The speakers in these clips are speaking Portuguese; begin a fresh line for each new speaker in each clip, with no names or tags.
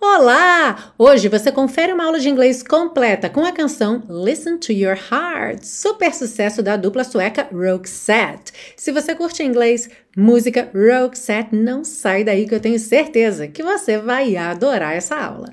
Olá! Hoje você confere uma aula de inglês completa com a canção Listen to Your Heart, super sucesso da dupla sueca Roxette. Se você curte inglês, música Roxette, não sai daí que eu tenho certeza que você vai adorar essa aula.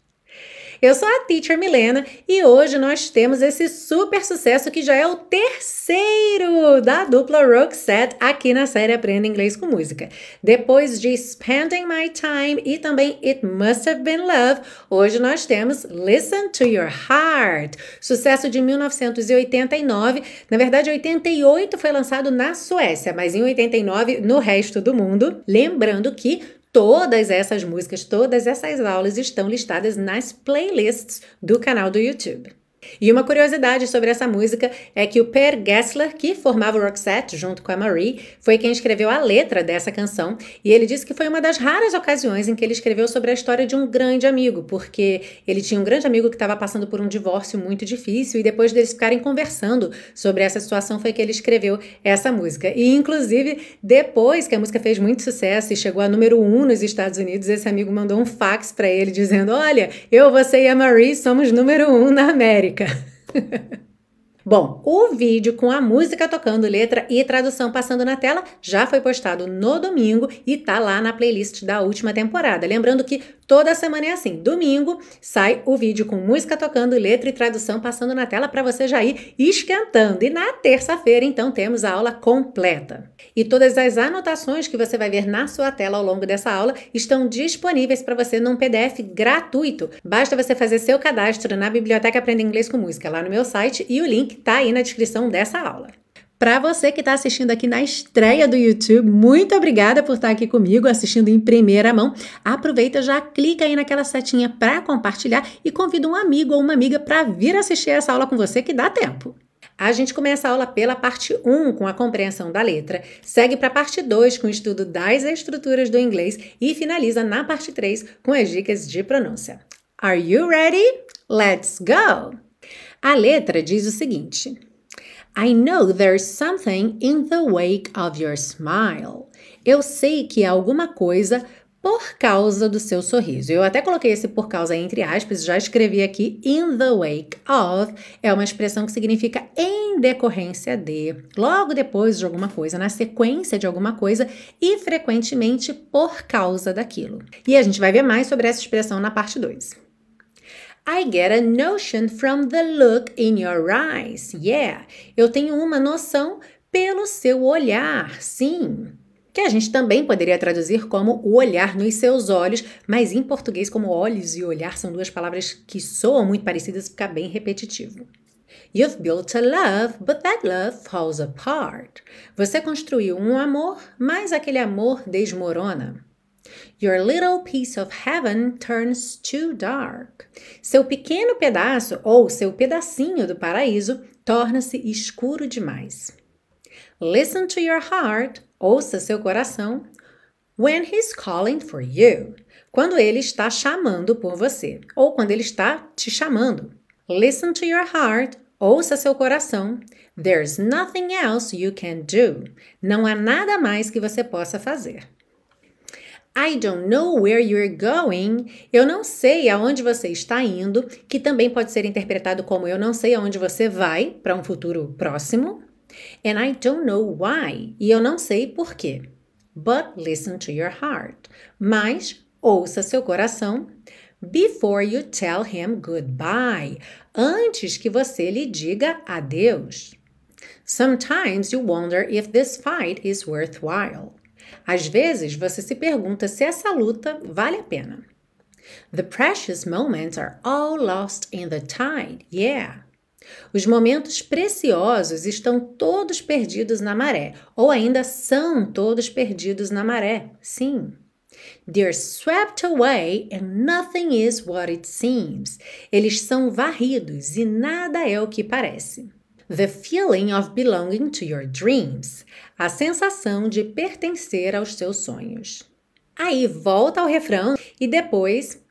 Eu sou a Teacher Milena e hoje nós temos esse super sucesso que já é o terceiro da dupla Roxette aqui na série Aprenda Inglês com Música. Depois de Spending My Time e também It Must Have Been Love, hoje nós temos Listen to Your Heart, sucesso de 1989. Na verdade, 88 foi lançado na Suécia, mas em 89 no resto do mundo. Lembrando que Todas essas músicas, todas essas aulas estão listadas nas playlists do canal do YouTube. E uma curiosidade sobre essa música é que o Per Gessler, que formava o Roxette junto com a Marie, foi quem escreveu a letra dessa canção, e ele disse que foi uma das raras ocasiões em que ele escreveu sobre a história de um grande amigo, porque ele tinha um grande amigo que estava passando por um divórcio muito difícil, e depois deles ficarem conversando sobre essa situação foi que ele escreveu essa música. E inclusive, depois que a música fez muito sucesso e chegou a número um nos Estados Unidos, esse amigo mandou um fax para ele dizendo: "Olha, eu, você e a Marie somos número um na América." Bom, o vídeo com a música tocando, letra e tradução passando na tela já foi postado no domingo e tá lá na playlist da última temporada. Lembrando que toda semana é assim: domingo sai o vídeo com música tocando, letra e tradução passando na tela para você já ir esquentando. E na terça-feira, então, temos a aula completa. E todas as anotações que você vai ver na sua tela ao longo dessa aula estão disponíveis para você num PDF gratuito. Basta você fazer seu cadastro na Biblioteca Aprenda Inglês com Música lá no meu site e o link está aí na descrição dessa aula. Para você que está assistindo aqui na estreia do YouTube, muito obrigada por estar aqui comigo assistindo em primeira mão. Aproveita, já clica aí naquela setinha para compartilhar e convida um amigo ou uma amiga para vir assistir essa aula com você que dá tempo. A gente começa a aula pela parte 1 com a compreensão da letra, segue para a parte 2 com o estudo das estruturas do inglês e finaliza na parte 3 com as dicas de pronúncia. Are you ready? Let's go! A letra diz o seguinte: I know there's something in the wake of your smile. Eu sei que há alguma coisa por causa do seu sorriso. Eu até coloquei esse por causa entre aspas, já escrevi aqui in the wake of, é uma expressão que significa em decorrência de, logo depois de alguma coisa, na sequência de alguma coisa e frequentemente por causa daquilo. E a gente vai ver mais sobre essa expressão na parte 2. I get a notion from the look in your eyes. Yeah, eu tenho uma noção pelo seu olhar, sim que a gente também poderia traduzir como o olhar nos seus olhos, mas em português, como olhos e olhar são duas palavras que soam muito parecidas, fica bem repetitivo. You've built a love, but that love falls apart. Você construiu um amor, mas aquele amor desmorona. Your little piece of heaven turns too dark. Seu pequeno pedaço ou seu pedacinho do paraíso torna-se escuro demais. Listen to your heart Ouça seu coração. When he's calling for you. Quando ele está chamando por você. Ou quando ele está te chamando. Listen to your heart. Ouça seu coração. There's nothing else you can do. Não há nada mais que você possa fazer. I don't know where you're going. Eu não sei aonde você está indo, que também pode ser interpretado como eu não sei aonde você vai para um futuro próximo. And I don't know why. E eu não sei por quê. But listen to your heart. Mas ouça seu coração before you tell him goodbye. Antes que você lhe diga adeus. Sometimes you wonder if this fight is worthwhile. Às vezes você se pergunta se essa luta vale a pena. The precious moments are all lost in the tide. Yeah. Os momentos preciosos estão todos perdidos na maré, ou ainda são todos perdidos na maré. Sim. They're swept away and nothing is what it seems. Eles são varridos e nada é o que parece. The feeling of belonging to your dreams. A sensação de pertencer aos seus sonhos. Aí volta ao refrão e depois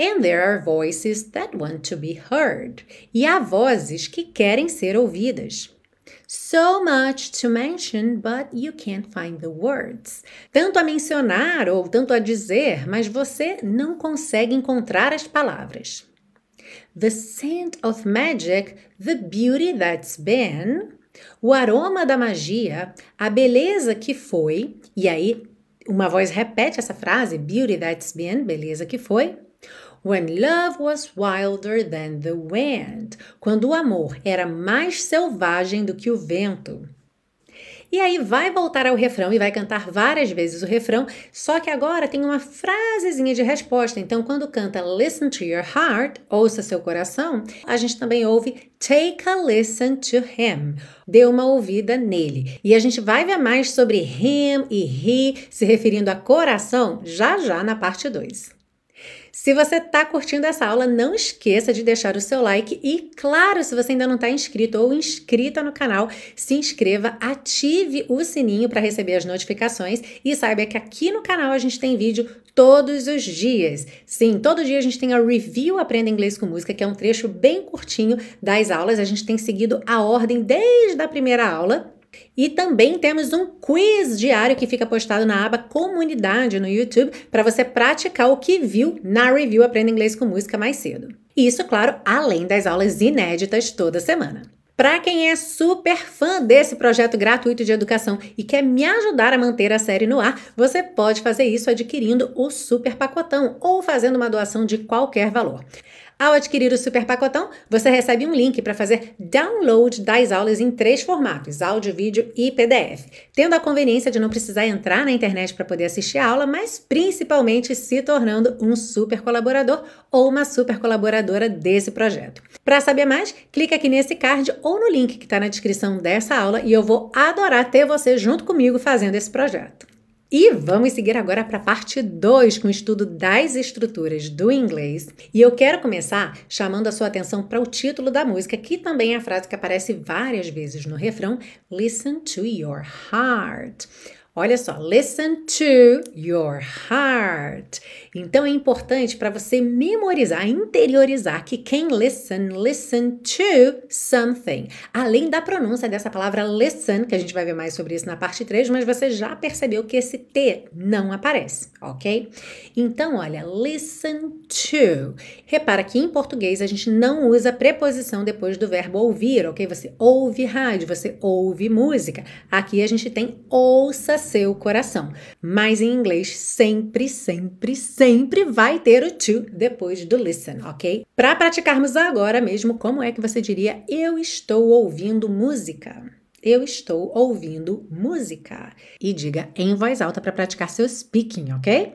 And there are voices that want to be heard. E há vozes que querem ser ouvidas. So much to mention, but you can't find the words. Tanto a mencionar ou tanto a dizer, mas você não consegue encontrar as palavras. The scent of magic, the beauty that's been. O aroma da magia, a beleza que foi. E aí, uma voz repete essa frase: Beauty that's been, beleza que foi. When love was wilder than the wind. Quando o amor era mais selvagem do que o vento. E aí vai voltar ao refrão e vai cantar várias vezes o refrão, só que agora tem uma frasezinha de resposta. Então, quando canta Listen to your heart, ouça seu coração, a gente também ouve Take a listen to him. Dê uma ouvida nele. E a gente vai ver mais sobre him e he, se referindo a coração, já já na parte 2. Se você está curtindo essa aula, não esqueça de deixar o seu like e, claro, se você ainda não está inscrito ou inscrita no canal, se inscreva, ative o sininho para receber as notificações e saiba que aqui no canal a gente tem vídeo todos os dias. Sim, todo dia a gente tem a review Aprenda Inglês com Música, que é um trecho bem curtinho das aulas. A gente tem seguido a ordem desde a primeira aula e também temos um quiz diário que fica postado na aba Comunidade no YouTube para você praticar o que viu na review Aprenda Inglês com Música mais cedo. Isso, claro, além das aulas inéditas toda semana. Para quem é super fã desse projeto gratuito de educação e quer me ajudar a manter a série no ar, você pode fazer isso adquirindo o Super Pacotão ou fazendo uma doação de qualquer valor. Ao adquirir o super pacotão, você recebe um link para fazer download das aulas em três formatos: áudio, vídeo e PDF, tendo a conveniência de não precisar entrar na internet para poder assistir a aula, mas principalmente se tornando um super colaborador ou uma super colaboradora desse projeto. Para saber mais, clique aqui nesse card ou no link que está na descrição dessa aula e eu vou adorar ter você junto comigo fazendo esse projeto. E vamos seguir agora para a parte 2 com o estudo das estruturas do inglês. E eu quero começar chamando a sua atenção para o título da música, que também é a frase que aparece várias vezes no refrão: Listen to your heart. Olha só, listen to your heart. Então é importante para você memorizar, interiorizar que quem listen, listen to something. Além da pronúncia dessa palavra listen, que a gente vai ver mais sobre isso na parte 3, mas você já percebeu que esse T não aparece, ok? Então, olha, listen to. Repara que em português a gente não usa preposição depois do verbo ouvir, ok? Você ouve rádio, você ouve música. Aqui a gente tem ouça seu coração. Mas em inglês, sempre, sempre, sempre vai ter o to depois do listen, ok? Para praticarmos agora mesmo, como é que você diria eu estou ouvindo música? Eu estou ouvindo música. E diga em voz alta para praticar seu speaking, ok?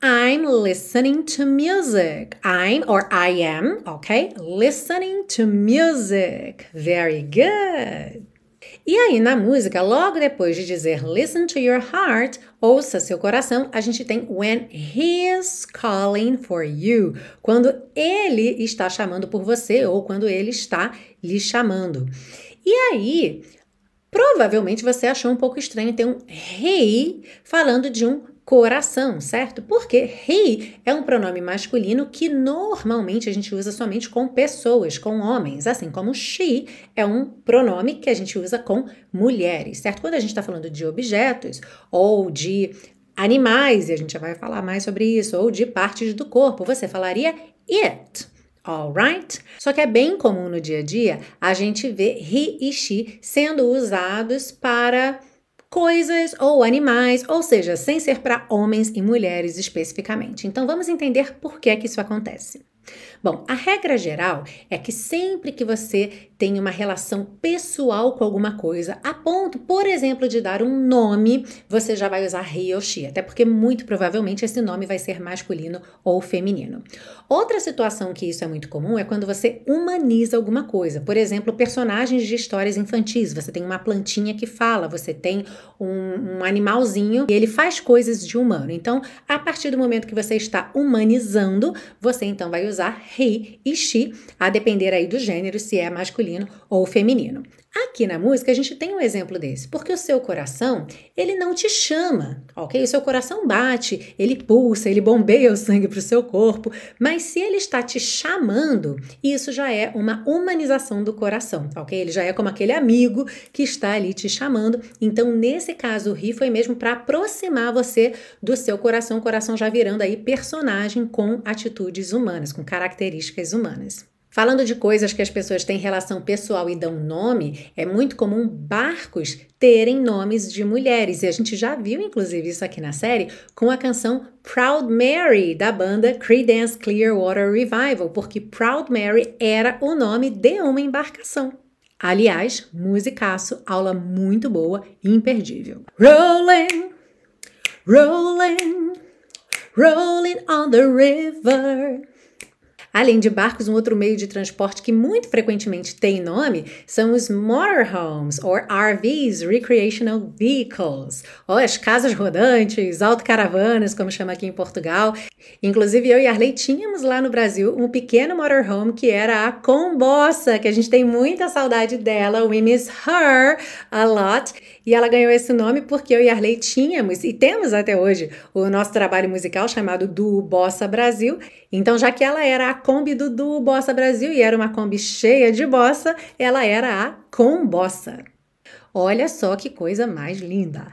I'm listening to music. I'm or I am, okay? Listening to music. Very good. E aí, na música, logo depois de dizer listen to your heart, ouça seu coração, a gente tem when he's calling for you, quando ele está chamando por você ou quando ele está lhe chamando. E aí, provavelmente você achou um pouco estranho ter um he falando de um coração, certo? Porque he é um pronome masculino que normalmente a gente usa somente com pessoas, com homens, assim como she é um pronome que a gente usa com mulheres, certo? Quando a gente está falando de objetos ou de animais, e a gente já vai falar mais sobre isso, ou de partes do corpo, você falaria it. Alright? Só que é bem comum no dia a dia a gente ver he e she sendo usados para coisas ou animais, ou seja, sem ser para homens e mulheres especificamente. Então vamos entender por que que isso acontece. Bom, a regra geral é que sempre que você tem uma relação pessoal com alguma coisa, a ponto, por exemplo, de dar um nome, você já vai usar he ou she, até porque muito provavelmente esse nome vai ser masculino ou feminino. Outra situação que isso é muito comum é quando você humaniza alguma coisa. Por exemplo, personagens de histórias infantis. Você tem uma plantinha que fala, você tem um, um animalzinho e ele faz coisas de humano. Então, a partir do momento que você está humanizando, você então vai usar he e she, a depender aí do gênero, se é masculino ou feminino. Aqui na música a gente tem um exemplo desse, porque o seu coração, ele não te chama, ok? O seu coração bate, ele pulsa, ele bombeia o sangue para o seu corpo, mas se ele está te chamando, isso já é uma humanização do coração, ok? Ele já é como aquele amigo que está ali te chamando. Então, nesse caso, o ri foi mesmo para aproximar você do seu coração, o coração já virando aí personagem com atitudes humanas, com características humanas. Falando de coisas que as pessoas têm relação pessoal e dão nome, é muito comum barcos terem nomes de mulheres. E a gente já viu, inclusive, isso aqui na série com a canção Proud Mary, da banda Creedence Clearwater Revival, porque Proud Mary era o nome de uma embarcação. Aliás, musicaço, aula muito boa e imperdível. Rolling, rolling, rolling on the river. Além de barcos, um outro meio de transporte que muito frequentemente tem nome são os motorhomes, ou RVs, Recreational Vehicles, ou as casas rodantes, autocaravanas, como chama aqui em Portugal. Inclusive, eu e Arley tínhamos lá no Brasil um pequeno motorhome que era a Combossa, que a gente tem muita saudade dela, we miss her a lot. E ela ganhou esse nome porque eu e Arley tínhamos, e temos até hoje, o nosso trabalho musical chamado Do Bossa Brasil. Então, já que ela era a Kombi do Duo Bossa Brasil e era uma Kombi cheia de bossa, ela era a Combossa. Olha só que coisa mais linda!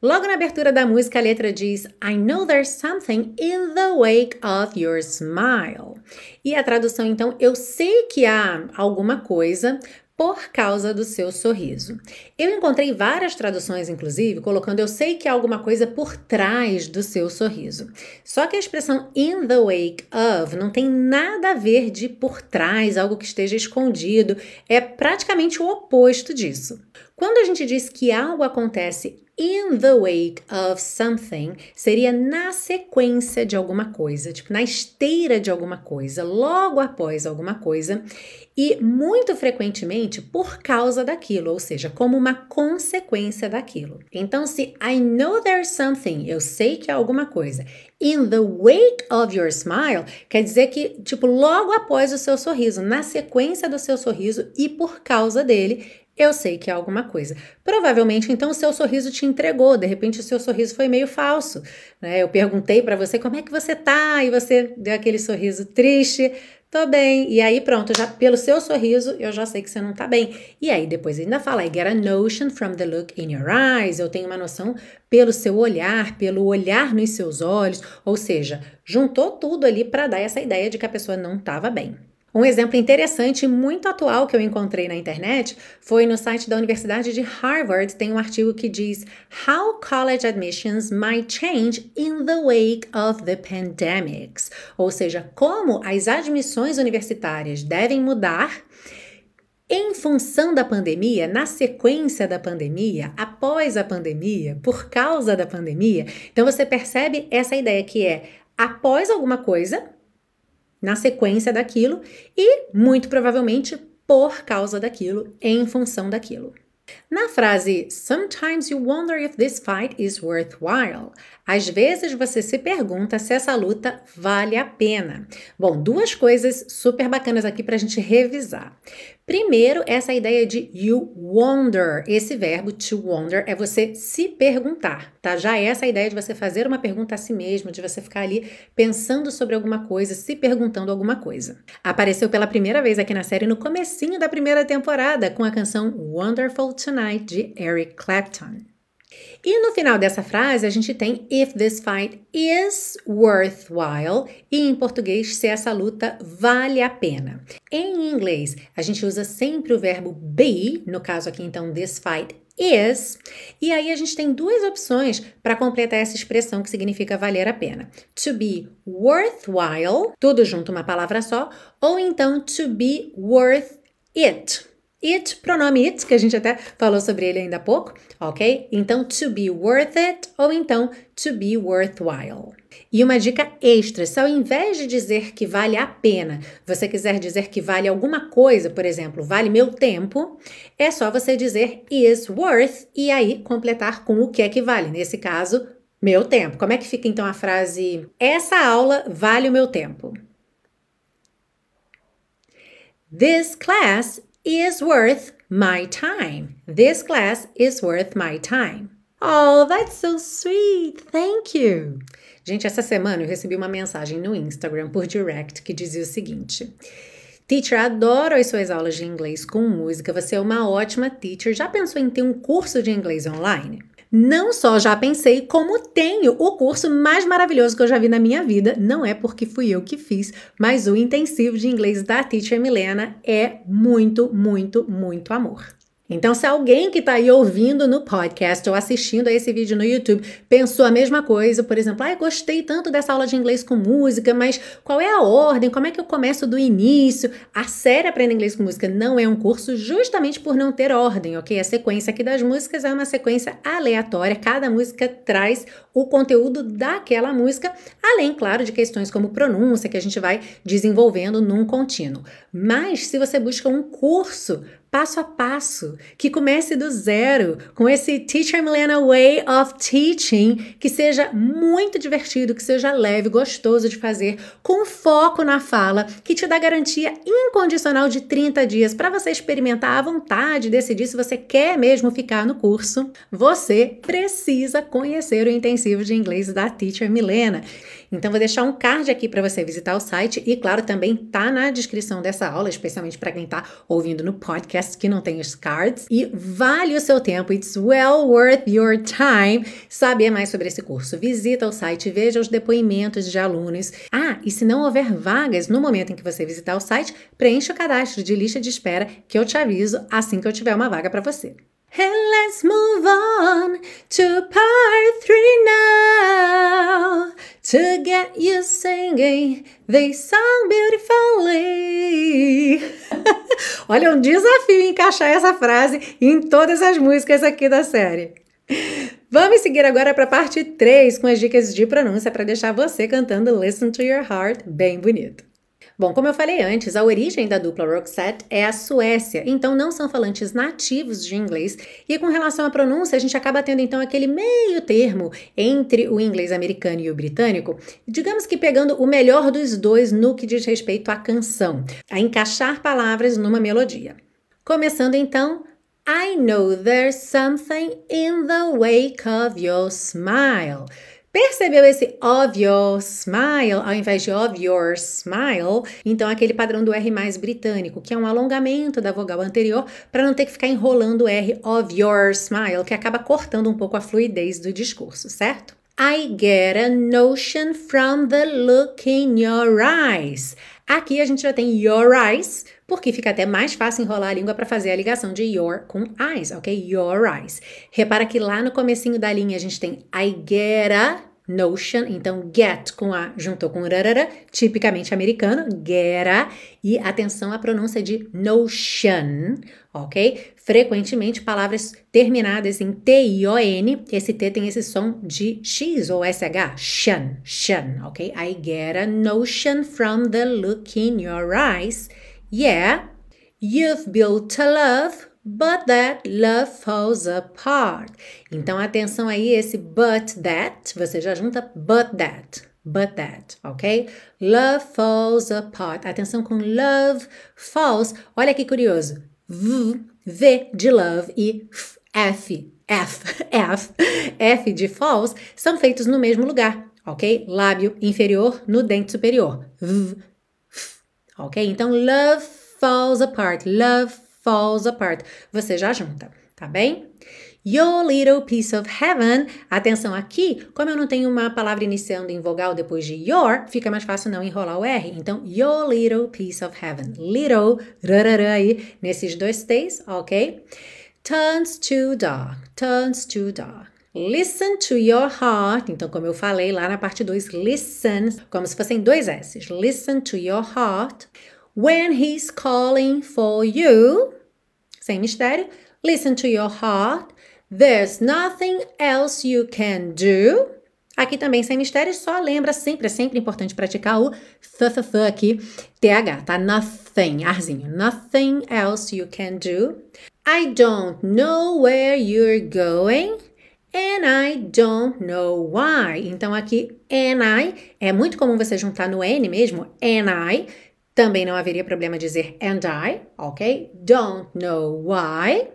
Logo na abertura da música, a letra diz I know there's something in the wake of your smile. E a tradução, então, eu sei que há alguma coisa por causa do seu sorriso. Eu encontrei várias traduções, inclusive, colocando eu sei que há alguma coisa por trás do seu sorriso. Só que a expressão in the wake of não tem nada a ver de por trás, algo que esteja escondido. É praticamente o oposto disso. Quando a gente diz que algo acontece in the wake of something, seria na sequência de alguma coisa, tipo na esteira de alguma coisa, logo após alguma coisa, e muito frequentemente por causa daquilo, ou seja, como uma consequência daquilo. Então, se I know there's something, eu sei que há alguma coisa, in the wake of your smile, quer dizer que, tipo, logo após o seu sorriso, na sequência do seu sorriso e por causa dele, eu sei que é alguma coisa. Provavelmente, então, o seu sorriso te entregou. De repente, o seu sorriso foi meio falso. Né? Eu perguntei para você como é que você tá e você deu aquele sorriso triste. Tô bem. E aí, pronto, já pelo seu sorriso, eu já sei que você não tá bem. E aí, depois ainda fala, I get a notion from the look in your eyes. Eu tenho uma noção pelo seu olhar, pelo olhar nos seus olhos. Ou seja, juntou tudo ali para dar essa ideia de que a pessoa não estava bem. Um exemplo interessante e muito atual que eu encontrei na internet foi no site da Universidade de Harvard. Tem um artigo que diz How College Admissions Might Change in the Wake of the Pandemics. Ou seja, como as admissões universitárias devem mudar em função da pandemia, na sequência da pandemia, após a pandemia, por causa da pandemia. Então você percebe essa ideia que é após alguma coisa, na sequência daquilo e, muito provavelmente, por causa daquilo, em função daquilo. Na frase Sometimes you wonder if this fight is worthwhile, às vezes você se pergunta se essa luta vale a pena. Bom, duas coisas super bacanas aqui para a gente revisar. Primeiro, essa ideia de you wonder. Esse verbo to wonder é você se perguntar, tá? Já é essa ideia de você fazer uma pergunta a si mesmo, de você ficar ali pensando sobre alguma coisa, se perguntando alguma coisa. Apareceu pela primeira vez aqui na série no comecinho da primeira temporada com a canção Wonderful Tonight de Eric Clapton. E no final dessa frase a gente tem if this fight is worthwhile e em português se essa luta vale a pena. Em inglês a gente usa sempre o verbo be, no caso aqui então this fight is, e aí a gente tem duas opções para completar essa expressão que significa valer a pena. To be worthwhile, tudo junto uma palavra só, ou então to be worth it. It, pronome it, que a gente até falou sobre ele ainda há pouco, ok? Então, to be worth it ou então to be worthwhile. E uma dica extra: se ao invés de dizer que vale a pena, você quiser dizer que vale alguma coisa, por exemplo, vale meu tempo, é só você dizer is worth e aí completar com o que é que vale. Nesse caso, meu tempo. Como é que fica então a frase? Essa aula vale o meu tempo. This class is worth my time. This class is worth my time. Oh, that's so sweet. Thank you. Gente, essa semana eu recebi uma mensagem no Instagram por direct que dizia o seguinte: Teacher, adoro as suas aulas de inglês com música. Você é uma ótima teacher. Já pensou em ter um curso de inglês online? Não só já pensei, como tenho o curso mais maravilhoso que eu já vi na minha vida. Não é porque fui eu que fiz, mas o intensivo de inglês da Teacher Milena é muito, muito, muito amor. Então, se alguém que está aí ouvindo no podcast ou assistindo a esse vídeo no YouTube pensou a mesma coisa, por exemplo, ah, gostei tanto dessa aula de inglês com música, mas qual é a ordem? Como é que eu começo do início? A série Aprenda Inglês com Música não é um curso justamente por não ter ordem, ok? A sequência aqui das músicas é uma sequência aleatória, cada música traz o conteúdo daquela música, além, claro, de questões como pronúncia que a gente vai desenvolvendo num contínuo. Mas se você busca um curso passo a passo, que comece do zero, com esse Teacher Milena Way of Teaching, que seja muito divertido, que seja leve, gostoso de fazer, com foco na fala, que te dá garantia incondicional de 30 dias para você experimentar à vontade, decidir se você quer mesmo ficar no curso. Você precisa conhecer o intensivo de inglês da Teacher Milena. Então, vou deixar um card aqui para você visitar o site e, claro, também tá na descrição dessa aula, especialmente para quem está ouvindo no podcast que não tem os cards. E vale o seu tempo, it's well worth your time saber mais sobre esse curso. Visita o site, veja os depoimentos de alunos. Ah, e se não houver vagas no momento em que você visitar o site, preencha o cadastro de lista de espera que eu te aviso assim que eu tiver uma vaga para você. And let's move on to part three now to get you singing this song beautifully. Olha, é um desafio encaixar essa frase em todas as músicas aqui da série. Vamos seguir agora para a parte 3 com as dicas de pronúncia para deixar você cantando Listen to Your Heart bem bonito. Bom, como eu falei antes, a origem da dupla Roxette é a Suécia, então não são falantes nativos de inglês, e com relação à pronúncia, a gente acaba tendo então aquele meio termo entre o inglês americano e o britânico, digamos que pegando o melhor dos dois no que diz respeito à canção, a encaixar palavras numa melodia. Começando então, I know there's something in the wake of your smile. Percebeu esse of your smile ao invés de of your smile? Então, aquele padrão do R mais britânico, que é um alongamento da vogal anterior para não ter que ficar enrolando o R of your smile, que acaba cortando um pouco a fluidez do discurso, certo? I get a notion from the look in your eyes. Aqui a gente já tem your eyes, porque fica até mais fácil enrolar a língua para fazer a ligação de your com eyes, ok? Your eyes. Repara que lá no comecinho da linha a gente tem I get a notion, então get com a juntou com rarara, tipicamente americano, get a, e atenção à pronúncia de notion, ok? Frequentemente palavras terminadas em T-I-O-N, esse T tem esse som de X ou SH, shun, shun, ok? I get a notion from the look in your eyes Yeah, you've built a love, but that love falls apart. Então, atenção aí, esse but that, você já junta but that. But that, ok? Love falls apart. Atenção com love falls. Olha que curioso. V, V de love e F, F, F, F de falls são feitos no mesmo lugar, ok? Lábio inferior no dente superior. V, ok? Então, love falls apart, love falls apart. Você já junta, tá bem? Your little piece of heaven. Atenção aqui, como eu não tenho uma palavra iniciando em vogal depois de your, fica mais fácil não enrolar o R. Então, your little piece of heaven. Little, rarara aí, nesses dois T's, ok? Turns to dark, turns to dark. Listen to your heart. Então, como eu falei lá na parte 2, listen, como se fossem dois S's. Listen to your heart. When he's calling for you, sem mistério, listen to your heart. There's nothing else you can do. Aqui também sem mistério, só lembra sempre, é sempre importante praticar o th, th, th aqui, TH, tá? Nothing, arzinho. Nothing else you can do. I don't know where you're going. And I don't know why. Então aqui, and I, é muito comum você juntar no N mesmo, and I. Também não haveria problema dizer and I, ok? Don't know why.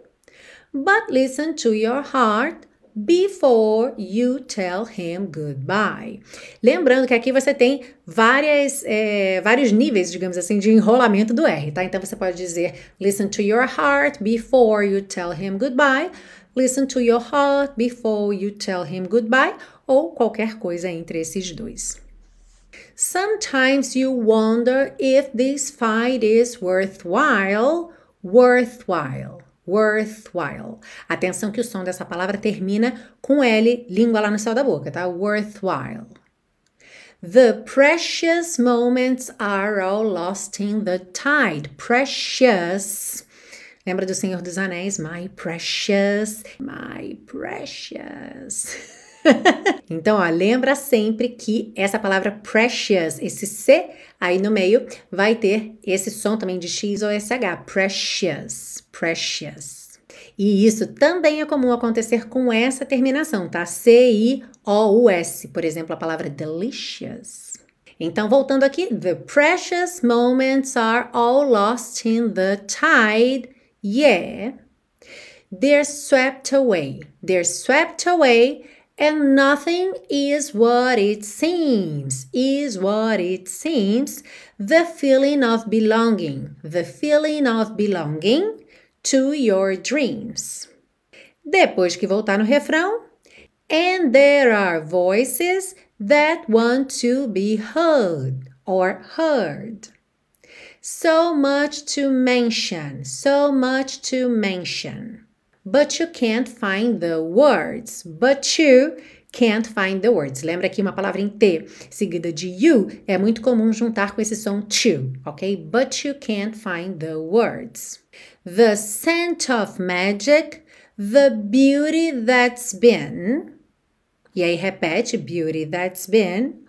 But listen to your heart before you tell him goodbye. Lembrando que aqui você tem várias, é, vários níveis, digamos assim, de enrolamento do R, tá? Então você pode dizer listen to your heart before you tell him goodbye, listen to your heart before you tell him goodbye, ou qualquer coisa entre esses dois. Sometimes you wonder if this fight is worthwhile. Worthwhile worthwhile. Atenção que o som dessa palavra termina com L, língua lá no céu da boca, tá? Worthwhile. The precious moments are all lost in the tide. Precious. Lembra do Senhor dos Anéis? My precious, my precious. então, ó, lembra sempre que essa palavra precious, esse C aí no meio, vai ter esse som também de X ou SH. Precious, precious. E isso também é comum acontecer com essa terminação, tá? C-I-O-U-S. Por exemplo, a palavra delicious. Então, voltando aqui, the precious moments are all lost in the tide. Yeah. They're swept away. They're swept away And nothing is what it seems, is what it seems. The feeling of belonging, the feeling of belonging to your dreams. Depois que voltar no refrão, and there are voices that want to be heard or heard. So much to mention, so much to mention. But you can't find the words. But you can't find the words. Lembra aqui uma palavra em T seguida de you é muito comum juntar com esse som to, ok? But you can't find the words. The scent of magic, the beauty that's been. E aí repete, beauty that's been.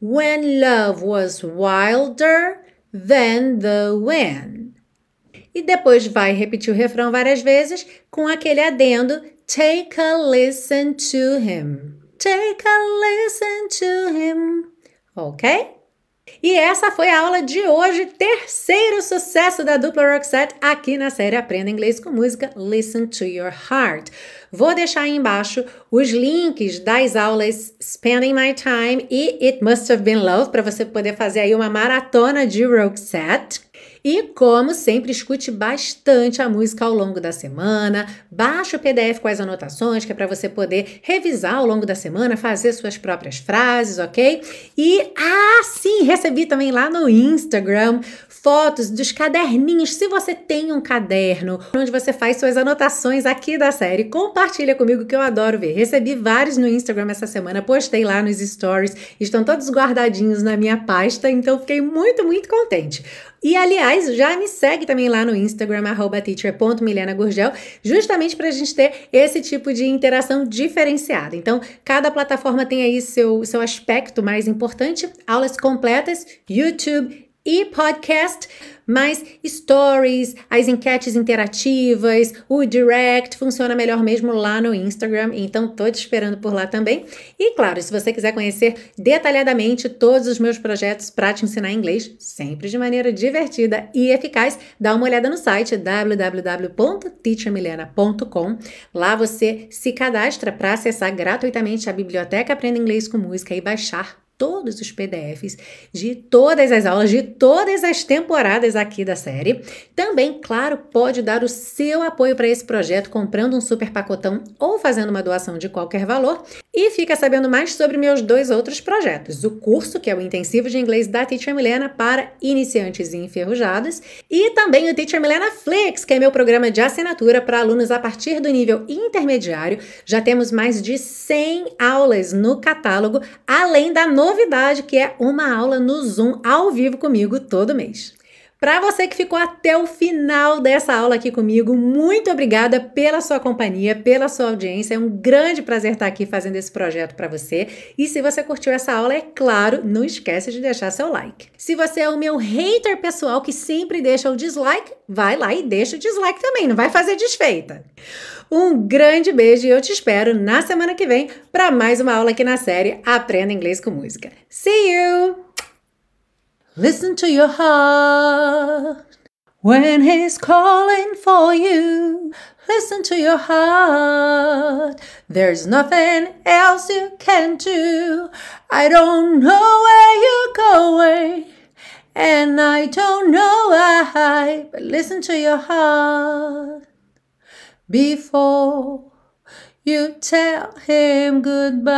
When love was wilder than the wind e depois vai repetir o refrão várias vezes com aquele adendo Take a listen to him. Take a listen to him. Ok? E essa foi a aula de hoje, terceiro sucesso da dupla Roxette aqui na série Aprenda Inglês com Música Listen to Your Heart. Vou deixar aí embaixo os links das aulas Spending My Time e It Must Have Been Love para você poder fazer aí uma maratona de Roxette. E, como sempre, escute bastante a música ao longo da semana, baixe o PDF com as anotações, que é para você poder revisar ao longo da semana, fazer suas próprias frases, ok? E, ah, sim, recebi também lá no Instagram fotos dos caderninhos. Se você tem um caderno onde você faz suas anotações aqui da série, compartilha comigo que eu adoro ver. Recebi vários no Instagram essa semana, postei lá nos stories, estão todos guardadinhos na minha pasta, então fiquei muito, muito contente. E aliás, já me segue também lá no Instagram, teacher.milenagurgel, justamente para a gente ter esse tipo de interação diferenciada. Então, cada plataforma tem aí seu, seu aspecto mais importante, aulas completas, YouTube e podcast, mas stories, as enquetes interativas, o direct funciona melhor mesmo lá no Instagram, então tô te esperando por lá também. E claro, se você quiser conhecer detalhadamente todos os meus projetos para te ensinar inglês, sempre de maneira divertida e eficaz, dá uma olhada no site www.teachermilena.com. Lá você se cadastra para acessar gratuitamente a biblioteca Aprenda Inglês com Música e baixar todos os PDFs de todas as aulas, de todas as temporadas aqui da série. Também, claro, pode dar o seu apoio para esse projeto comprando um super pacotão ou fazendo uma doação de qualquer valor. E fica sabendo mais sobre meus dois outros projetos: o curso, que é o intensivo de inglês da Teacher Milena para iniciantes e enferrujados, e também o Teacher Milena Flix, que é meu programa de assinatura para alunos a partir do nível intermediário. Já temos mais de 100 aulas no catálogo, além da novidade que é uma aula no Zoom ao vivo comigo todo mês. Para você que ficou até o final dessa aula aqui comigo, muito obrigada pela sua companhia, pela sua audiência. É um grande prazer estar aqui fazendo esse projeto para você. E se você curtiu essa aula, é claro, não esquece de deixar seu like. Se você é o meu hater pessoal que sempre deixa o dislike, vai lá e deixa o dislike também, não vai fazer desfeita. Um grande beijo e eu te espero na semana que vem para mais uma aula aqui na série Aprenda Inglês com Música. See you! Listen to your heart. When he's calling for you, listen to your heart. There's nothing else you can do. I don't know where you're going, and I don't know why, but listen to your heart before you tell him goodbye.